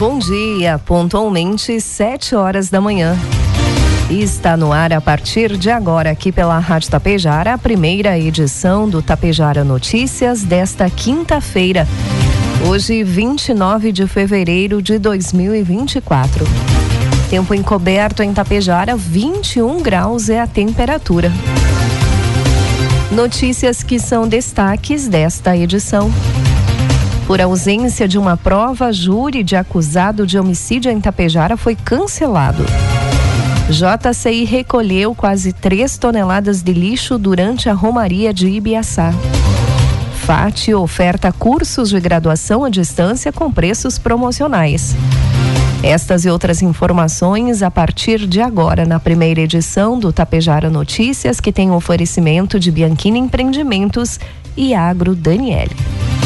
Bom dia, pontualmente sete horas da manhã. Está no ar a partir de agora, aqui pela Rádio Tapejara, a primeira edição do Tapejara Notícias desta quinta-feira. Hoje, 29 de fevereiro de 2024. Tempo encoberto em Tapejara, 21 graus é a temperatura. Notícias que são destaques desta edição. Por ausência de uma prova, júri de acusado de homicídio em Tapejara foi cancelado. JCI recolheu quase 3 toneladas de lixo durante a Romaria de Ibiaçá. FAT oferta cursos de graduação à distância com preços promocionais. Estas e outras informações a partir de agora na primeira edição do Tapejara Notícias, que tem o oferecimento de Bianchini Empreendimentos e Agro Daniele.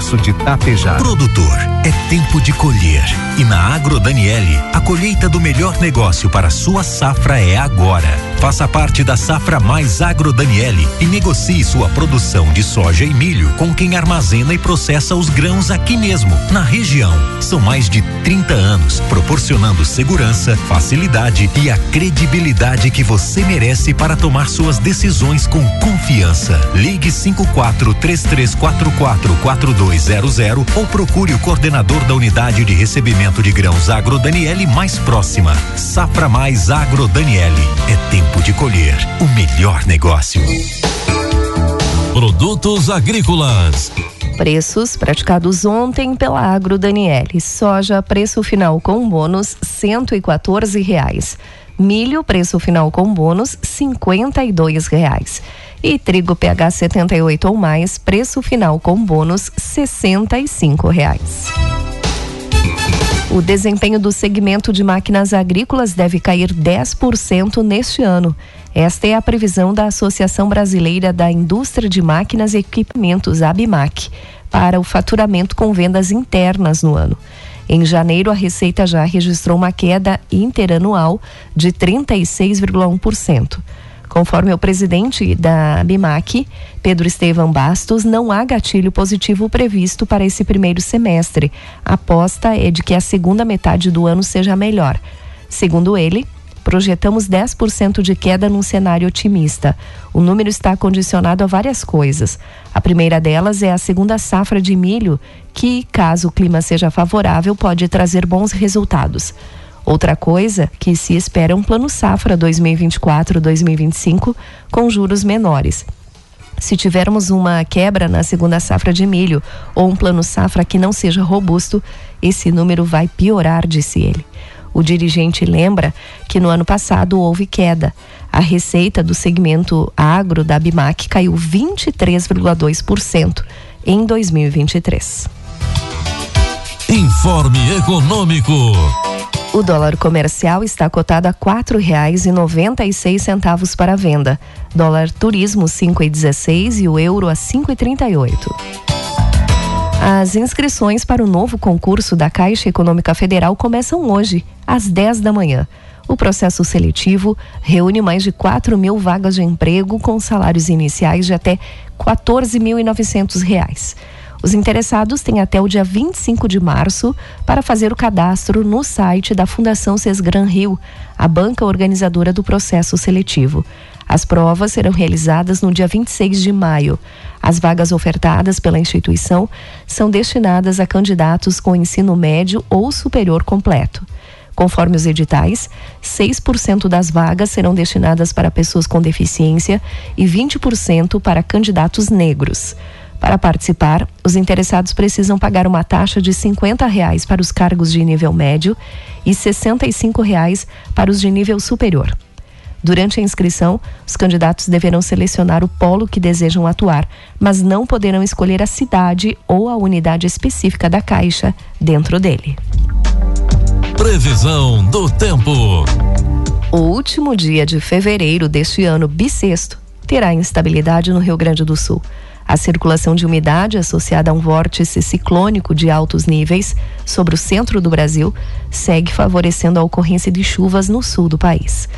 de. Produtor, é tempo de colher. E na Agro Daniele, a colheita do melhor negócio para sua safra é agora. Faça parte da safra mais Agro Daniele e negocie sua produção de soja e milho com quem armazena e processa os grãos aqui mesmo, na região. São mais de 30 anos proporcionando segurança, facilidade e a credibilidade que você merece para tomar suas decisões com confiança. Ligue 54 3344 4200 ou procure o coordenador da unidade de recebimento de grãos Agro Daniele mais próxima. Safra Mais Agro Daniele. É tempo de colher o melhor negócio. Produtos agrícolas. Preços praticados ontem pela Agro Daniele. Soja, preço final com bônus, cento e quatorze reais. Milho, preço final com bônus, cinquenta e dois reais. E trigo PH 78 ou mais, preço final com bônus, sessenta e cinco reais. O desempenho do segmento de máquinas agrícolas deve cair 10% neste ano. Esta é a previsão da Associação Brasileira da Indústria de Máquinas e Equipamentos, ABMAC, para o faturamento com vendas internas no ano. Em janeiro, a receita já registrou uma queda interanual de 36,1%. Conforme o presidente da BIMAC, Pedro Estevam Bastos, não há gatilho positivo previsto para esse primeiro semestre. A aposta é de que a segunda metade do ano seja melhor. Segundo ele, projetamos 10% de queda num cenário otimista. O número está condicionado a várias coisas. A primeira delas é a segunda safra de milho, que, caso o clima seja favorável, pode trazer bons resultados. Outra coisa que se espera é um plano safra 2024-2025 com juros menores. Se tivermos uma quebra na segunda safra de milho ou um plano safra que não seja robusto, esse número vai piorar, disse ele. O dirigente lembra que no ano passado houve queda. A receita do segmento agro da Bimac caiu 23,2% em 2023. Informe Econômico. O dólar comercial está cotado a quatro reais e noventa e seis centavos para venda. Dólar turismo cinco e dezesseis e o euro a cinco e trinta e oito. As inscrições para o novo concurso da Caixa Econômica Federal começam hoje, às 10 da manhã. O processo seletivo reúne mais de 4 mil vagas de emprego com salários iniciais de até R$ 14.900. Os interessados têm até o dia 25 de março para fazer o cadastro no site da Fundação Sesgran Rio, a banca organizadora do processo seletivo. As provas serão realizadas no dia 26 de maio. As vagas ofertadas pela instituição são destinadas a candidatos com ensino médio ou superior completo. Conforme os editais, 6% das vagas serão destinadas para pessoas com deficiência e 20% para candidatos negros. Para participar, os interessados precisam pagar uma taxa de 50 reais para os cargos de nível médio e 65 reais para os de nível superior. Durante a inscrição, os candidatos deverão selecionar o polo que desejam atuar, mas não poderão escolher a cidade ou a unidade específica da caixa dentro dele. Previsão do tempo. O último dia de fevereiro deste ano bissexto terá instabilidade no Rio Grande do Sul. A circulação de umidade associada a um vórtice ciclônico de altos níveis sobre o centro do Brasil segue favorecendo a ocorrência de chuvas no sul do país.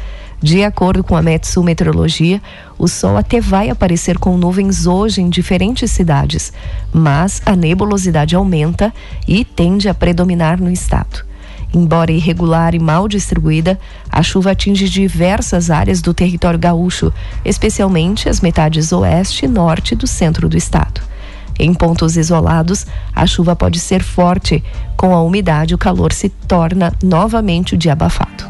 De acordo com a Metsu Meteorologia, o sol até vai aparecer com nuvens hoje em diferentes cidades, mas a nebulosidade aumenta e tende a predominar no estado. Embora irregular e mal distribuída, a chuva atinge diversas áreas do território gaúcho, especialmente as metades oeste e norte do centro do estado. Em pontos isolados, a chuva pode ser forte. Com a umidade, o calor se torna novamente o dia abafado.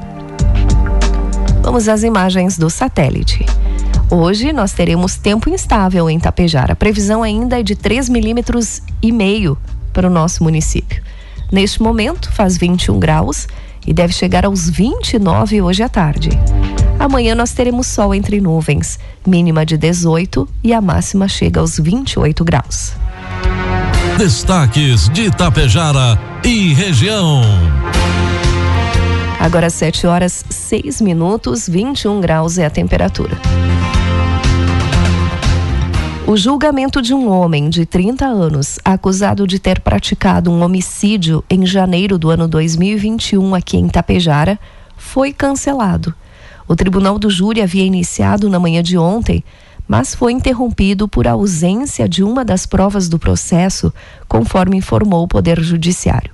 Vamos às imagens do satélite. Hoje nós teremos tempo instável em Tapejar. A previsão ainda é de 3 milímetros e meio para o nosso município. Neste momento, faz 21 graus e deve chegar aos 29 hoje à tarde. Amanhã nós teremos sol entre nuvens, mínima de 18 e a máxima chega aos 28 graus. Destaques de Itapejara e região. Agora 7 horas 6 minutos, 21 graus é a temperatura. O julgamento de um homem de 30 anos, acusado de ter praticado um homicídio em janeiro do ano 2021 aqui em Tapejara, foi cancelado. O tribunal do júri havia iniciado na manhã de ontem, mas foi interrompido por ausência de uma das provas do processo, conforme informou o Poder Judiciário.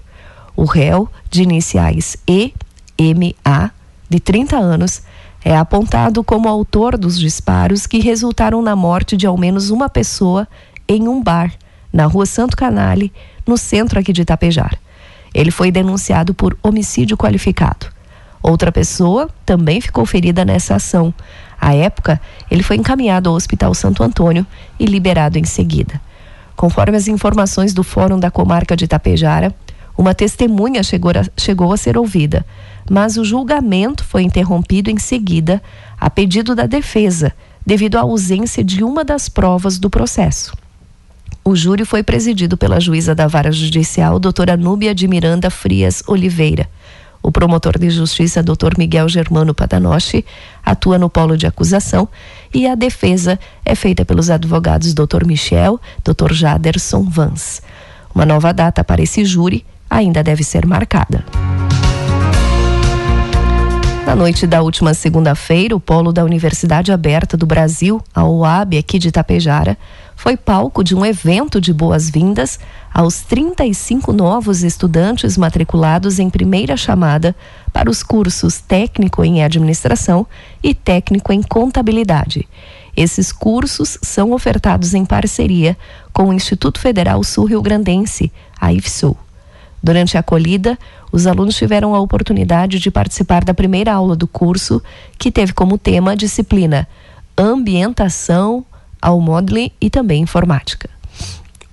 O réu, de iniciais E.M.A., de 30 anos, é apontado como autor dos disparos que resultaram na morte de ao menos uma pessoa em um bar, na rua Santo Canale, no centro aqui de Itapejar. Ele foi denunciado por homicídio qualificado. Outra pessoa também ficou ferida nessa ação. À época, ele foi encaminhado ao Hospital Santo Antônio e liberado em seguida. Conforme as informações do Fórum da Comarca de Itapejara, uma testemunha chegou a, chegou a ser ouvida, mas o julgamento foi interrompido em seguida, a pedido da defesa, devido à ausência de uma das provas do processo. O júri foi presidido pela juíza da Vara Judicial, doutora Núbia de Miranda Frias Oliveira. O promotor de justiça, doutor Miguel Germano Padanoche, atua no polo de acusação e a defesa é feita pelos advogados doutor Michel, doutor Jaderson Vans. Uma nova data para esse júri ainda deve ser marcada. Na noite da última segunda-feira, o polo da Universidade Aberta do Brasil, a OAB, aqui de Itapejara, foi palco de um evento de boas-vindas aos 35 novos estudantes matriculados em primeira chamada para os cursos técnico em administração e técnico em contabilidade. Esses cursos são ofertados em parceria com o Instituto Federal Sul-Rio Grandense, a IFSU. Durante a acolhida, os alunos tiveram a oportunidade de participar da primeira aula do curso, que teve como tema a disciplina Ambientação ao Modeling e também Informática.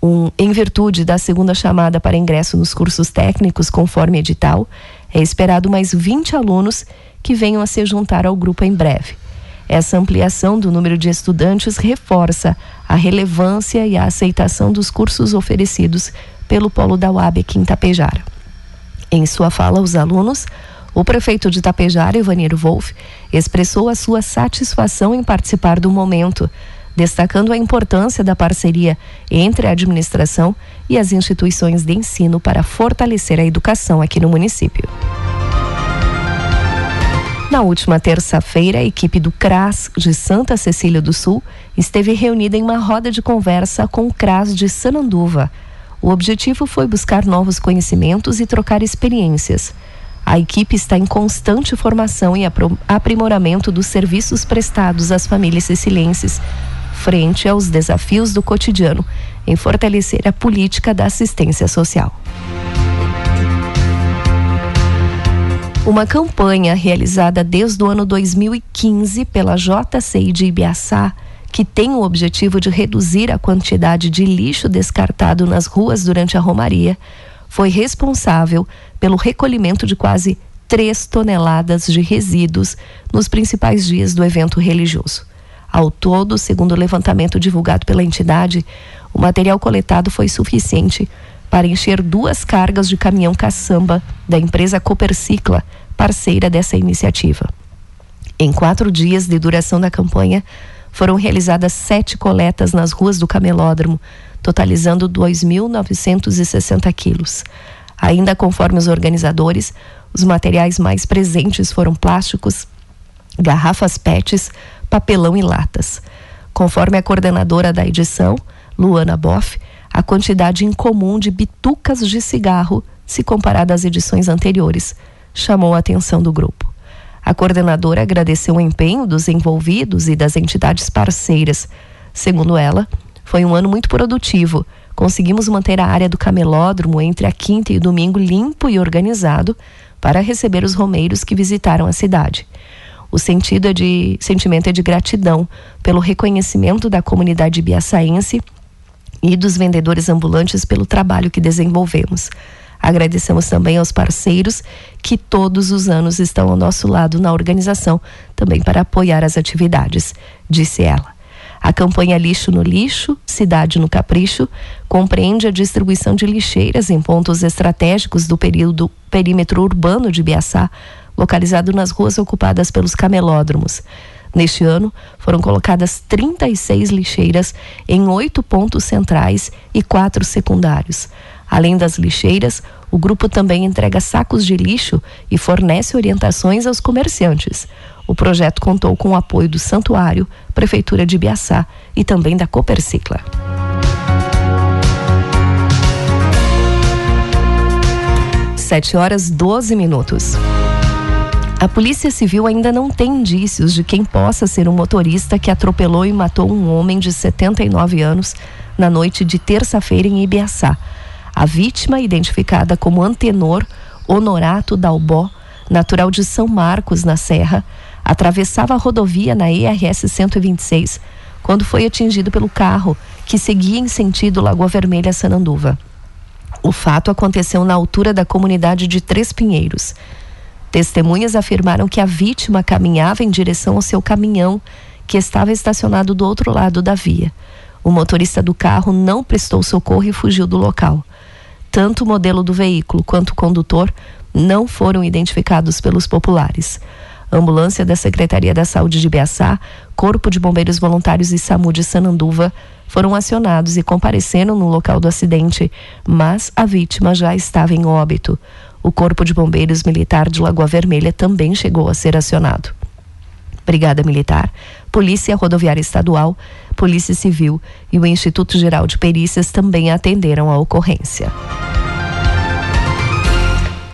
Um, em virtude da segunda chamada para ingresso nos cursos técnicos, conforme edital, é esperado mais 20 alunos que venham a se juntar ao grupo em breve. Essa ampliação do número de estudantes reforça a relevância e a aceitação dos cursos oferecidos pelo Polo da UAB aqui em Tapejara. Em sua fala aos alunos, o prefeito de Tapejara, Ivaniro Wolff, expressou a sua satisfação em participar do momento, destacando a importância da parceria entre a administração e as instituições de ensino para fortalecer a educação aqui no município. Na última terça-feira, a equipe do CRAS de Santa Cecília do Sul esteve reunida em uma roda de conversa com o CRAS de Sananduva o objetivo foi buscar novos conhecimentos e trocar experiências. A equipe está em constante formação e aprimoramento dos serviços prestados às famílias sicilienses, frente aos desafios do cotidiano, em fortalecer a política da assistência social. Uma campanha realizada desde o ano 2015 pela JCI de Ibiaçá, que tem o objetivo de reduzir a quantidade de lixo descartado nas ruas durante a Romaria, foi responsável pelo recolhimento de quase 3 toneladas de resíduos nos principais dias do evento religioso. Ao todo, segundo o levantamento divulgado pela entidade, o material coletado foi suficiente para encher duas cargas de caminhão caçamba da empresa Copercicla, parceira dessa iniciativa. Em quatro dias de duração da campanha, foram realizadas sete coletas nas ruas do camelódromo, totalizando 2.960 quilos. Ainda conforme os organizadores, os materiais mais presentes foram plásticos, garrafas PETs, papelão e latas. Conforme a coordenadora da edição, Luana Boff, a quantidade incomum de bitucas de cigarro, se comparada às edições anteriores, chamou a atenção do grupo. A coordenadora agradeceu o empenho dos envolvidos e das entidades parceiras. Segundo ela, foi um ano muito produtivo. Conseguimos manter a área do camelódromo entre a quinta e o domingo limpo e organizado para receber os romeiros que visitaram a cidade. O sentido é de, sentimento é de gratidão pelo reconhecimento da comunidade biaçaense e dos vendedores ambulantes pelo trabalho que desenvolvemos. Agradecemos também aos parceiros que todos os anos estão ao nosso lado na organização, também para apoiar as atividades, disse ela. A campanha Lixo no Lixo, Cidade no Capricho, compreende a distribuição de lixeiras em pontos estratégicos do período, perímetro urbano de Biaçá, localizado nas ruas ocupadas pelos camelódromos. Neste ano, foram colocadas 36 lixeiras em oito pontos centrais e quatro secundários. Além das lixeiras, o grupo também entrega sacos de lixo e fornece orientações aos comerciantes. O projeto contou com o apoio do Santuário, Prefeitura de Biaçá e também da Copercicla. Sete horas 12 minutos. A Polícia Civil ainda não tem indícios de quem possa ser o motorista que atropelou e matou um homem de 79 anos na noite de terça-feira em Ibiaçá. A vítima, identificada como Antenor Honorato Dalbó, natural de São Marcos, na Serra, atravessava a rodovia na ERS 126 quando foi atingido pelo carro que seguia em sentido Lagoa Vermelha Sananduva. O fato aconteceu na altura da comunidade de Três Pinheiros. Testemunhas afirmaram que a vítima caminhava em direção ao seu caminhão, que estava estacionado do outro lado da via. O motorista do carro não prestou socorro e fugiu do local. Tanto o modelo do veículo quanto o condutor não foram identificados pelos populares. Ambulância da Secretaria da Saúde de Biaçá, Corpo de Bombeiros Voluntários e SAMU de Sananduva foram acionados e compareceram no local do acidente, mas a vítima já estava em óbito. O Corpo de Bombeiros Militar de Lagoa Vermelha também chegou a ser acionado. Brigada Militar, Polícia Rodoviária Estadual, Polícia Civil e o Instituto Geral de Perícias também atenderam a ocorrência.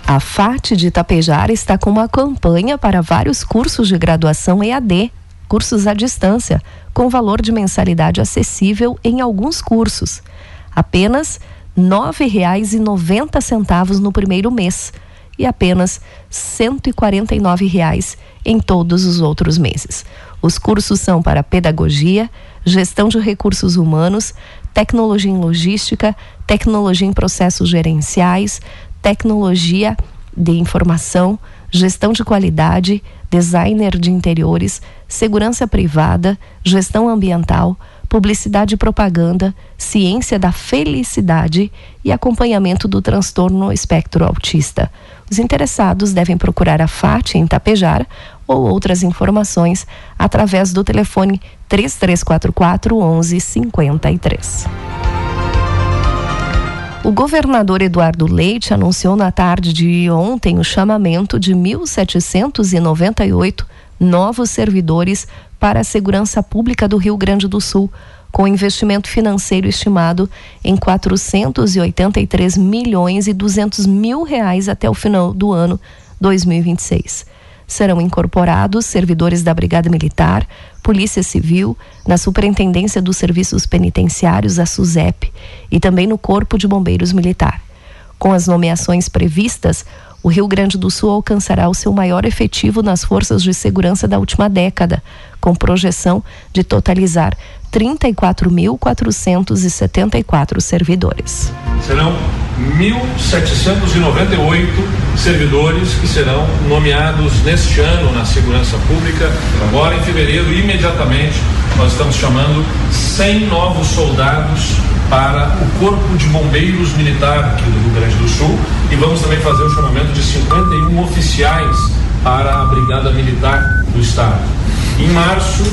A FAT de Itapejara está com uma campanha para vários cursos de graduação EAD, cursos à distância, com valor de mensalidade acessível em alguns cursos. Apenas R$ 9,90 no primeiro mês e apenas 149 reais em todos os outros meses. Os cursos são para pedagogia, gestão de recursos humanos, tecnologia em logística, tecnologia em processos gerenciais, tecnologia de informação, gestão de qualidade, designer de interiores, segurança privada, gestão ambiental, publicidade e propaganda, ciência da felicidade e acompanhamento do transtorno espectro autista. Os interessados devem procurar a FAT em Tapejar ou outras informações através do telefone 3344 1153. O governador Eduardo Leite anunciou na tarde de ontem o chamamento de 1.798 novos servidores para a segurança pública do Rio Grande do Sul, com investimento financeiro estimado em 483 milhões e 200 mil reais até o final do ano 2026. Serão incorporados servidores da Brigada Militar, Polícia Civil, na Superintendência dos Serviços Penitenciários, a SUSEP, e também no Corpo de Bombeiros Militar. Com as nomeações previstas, O Rio Grande do Sul alcançará o seu maior efetivo nas forças de segurança da última década, com projeção de totalizar 34.474 servidores. Serão 1.798 servidores que serão nomeados neste ano na segurança pública. Agora, em fevereiro, imediatamente, nós estamos chamando 100 novos soldados para o Corpo de Bombeiros Militar aqui do Rio Grande do Sul e vamos também fazer o chamamento de 51 oficiais para a Brigada Militar do Estado. Em março,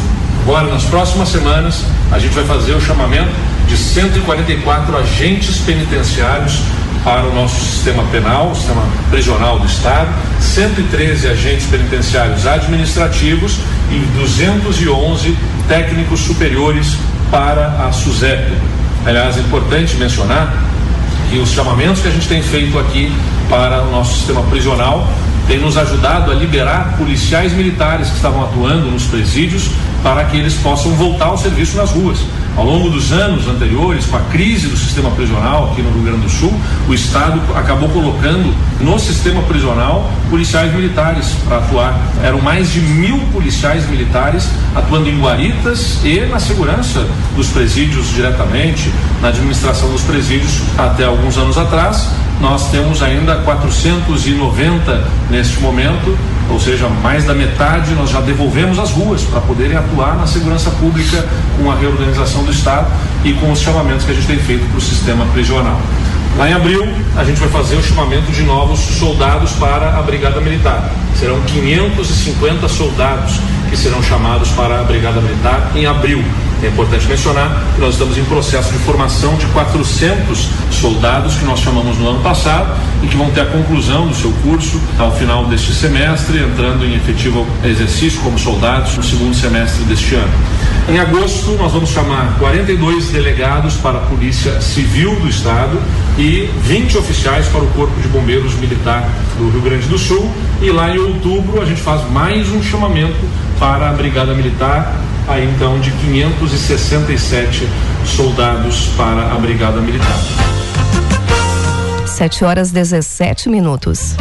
Agora, nas próximas semanas, a gente vai fazer o chamamento de 144 agentes penitenciários para o nosso sistema penal, sistema prisional do Estado, 113 agentes penitenciários administrativos e 211 técnicos superiores para a SUSEP. Aliás, é importante mencionar que os chamamentos que a gente tem feito aqui para o nosso sistema prisional tem nos ajudado a liberar policiais militares que estavam atuando nos presídios para que eles possam voltar ao serviço nas ruas. Ao longo dos anos anteriores, com a crise do sistema prisional aqui no Rio Grande do Sul, o Estado acabou colocando no sistema prisional policiais militares para atuar. Eram mais de mil policiais militares atuando em guaritas e na segurança dos presídios diretamente, na administração dos presídios até alguns anos atrás. Nós temos ainda 490 neste momento, ou seja, mais da metade nós já devolvemos às ruas para poderem atuar na segurança pública com a reorganização do Estado e com os chamamentos que a gente tem feito para o sistema prisional. Lá em abril, a gente vai fazer o chamamento de novos soldados para a Brigada Militar. Serão 550 soldados que serão chamados para a Brigada Militar em abril. É importante mencionar que nós estamos em processo de formação de 400 soldados que nós chamamos no ano passado e que vão ter a conclusão do seu curso ao final deste semestre, entrando em efetivo exercício como soldados no segundo semestre deste ano. Em agosto, nós vamos chamar 42 delegados para a Polícia Civil do Estado e 20 oficiais para o Corpo de Bombeiros Militar do Rio Grande do Sul. E lá em outubro, a gente faz mais um chamamento para a Brigada Militar aí então de 567 soldados para a Brigada Militar. 7 horas 17 minutos.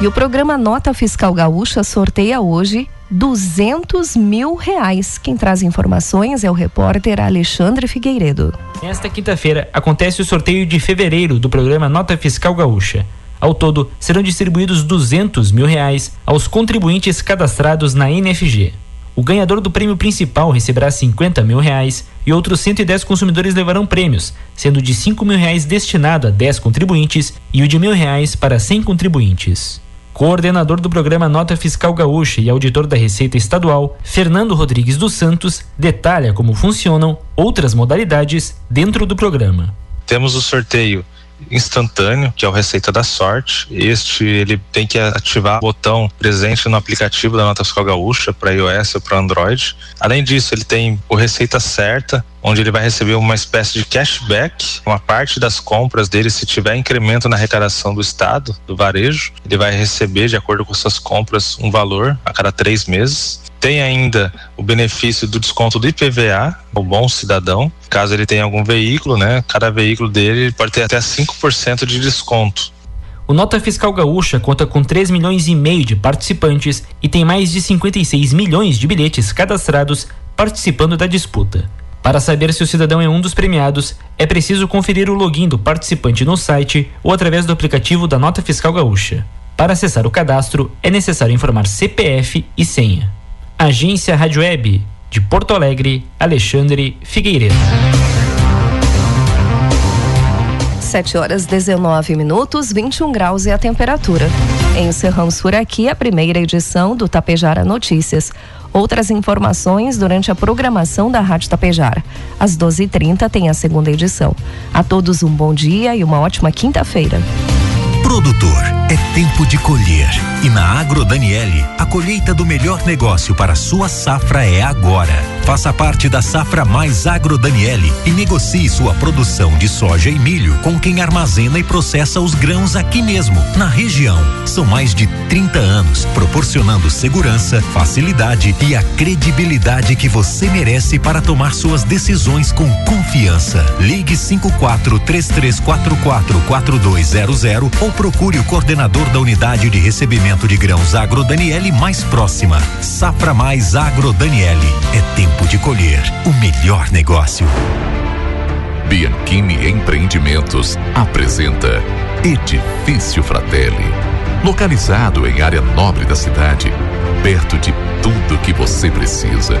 E o programa Nota Fiscal Gaúcha sorteia hoje 200 mil reais. Quem traz informações é o repórter Alexandre Figueiredo. Nesta quinta-feira acontece o sorteio de fevereiro do programa Nota Fiscal Gaúcha. Ao todo, serão distribuídos 200 mil reais aos contribuintes cadastrados na NFG. O ganhador do prêmio principal receberá 50 mil reais e outros 110 consumidores levarão prêmios, sendo de 5 mil reais destinado a 10 contribuintes e o de mil reais para 100 contribuintes. Coordenador do programa Nota Fiscal Gaúcha e auditor da Receita Estadual, Fernando Rodrigues dos Santos, detalha como funcionam outras modalidades dentro do programa. Temos o sorteio instantâneo, que é o Receita da Sorte. Este ele tem que ativar o botão presente no aplicativo da Nota Fiscal Gaúcha para iOS ou para Android. Além disso, ele tem o Receita Certa, onde ele vai receber uma espécie de cashback, uma parte das compras dele, se tiver incremento na arrecadação do Estado, do varejo, ele vai receber, de acordo com suas compras, um valor a cada três meses. Tem ainda o benefício do desconto do IPVA, o bom cidadão, caso ele tenha algum veículo, né? Cada veículo dele pode ter até 5% de desconto. O Nota Fiscal Gaúcha conta com 3 milhões e meio de participantes e tem mais de 56 milhões de bilhetes cadastrados participando da disputa. Para saber se o cidadão é um dos premiados, é preciso conferir o login do participante no site ou através do aplicativo da Nota Fiscal Gaúcha. Para acessar o cadastro, é necessário informar CPF e senha. Agência Rádio Web, de Porto Alegre, Alexandre Figueiredo. 7 horas 19 minutos, 21 graus é a temperatura. Encerramos por aqui a primeira edição do Tapejara Notícias. Outras informações durante a programação da Rádio Tapejara. Às 12h30 tem a segunda edição. A todos um bom dia e uma ótima quinta-feira. Produtor, é tempo de colher. E na Agro Daniele, a colheita do melhor negócio para sua safra é agora. Faça parte da safra mais Agro Daniele e negocie sua produção de soja e milho com quem armazena e processa os grãos aqui mesmo, na região. São mais de 30 anos proporcionando segurança, facilidade e a credibilidade que você merece para tomar suas decisões com confiança. Ligue 54 3344 4200 ou procure o coordenador da unidade de recebimento de grãos Agro Daniele mais próxima. Safra Mais Agro Daniele. É tempo de colher o melhor negócio. Bianchini Empreendimentos apresenta Edifício Fratelli. Localizado em área nobre da cidade, perto de tudo que você precisa,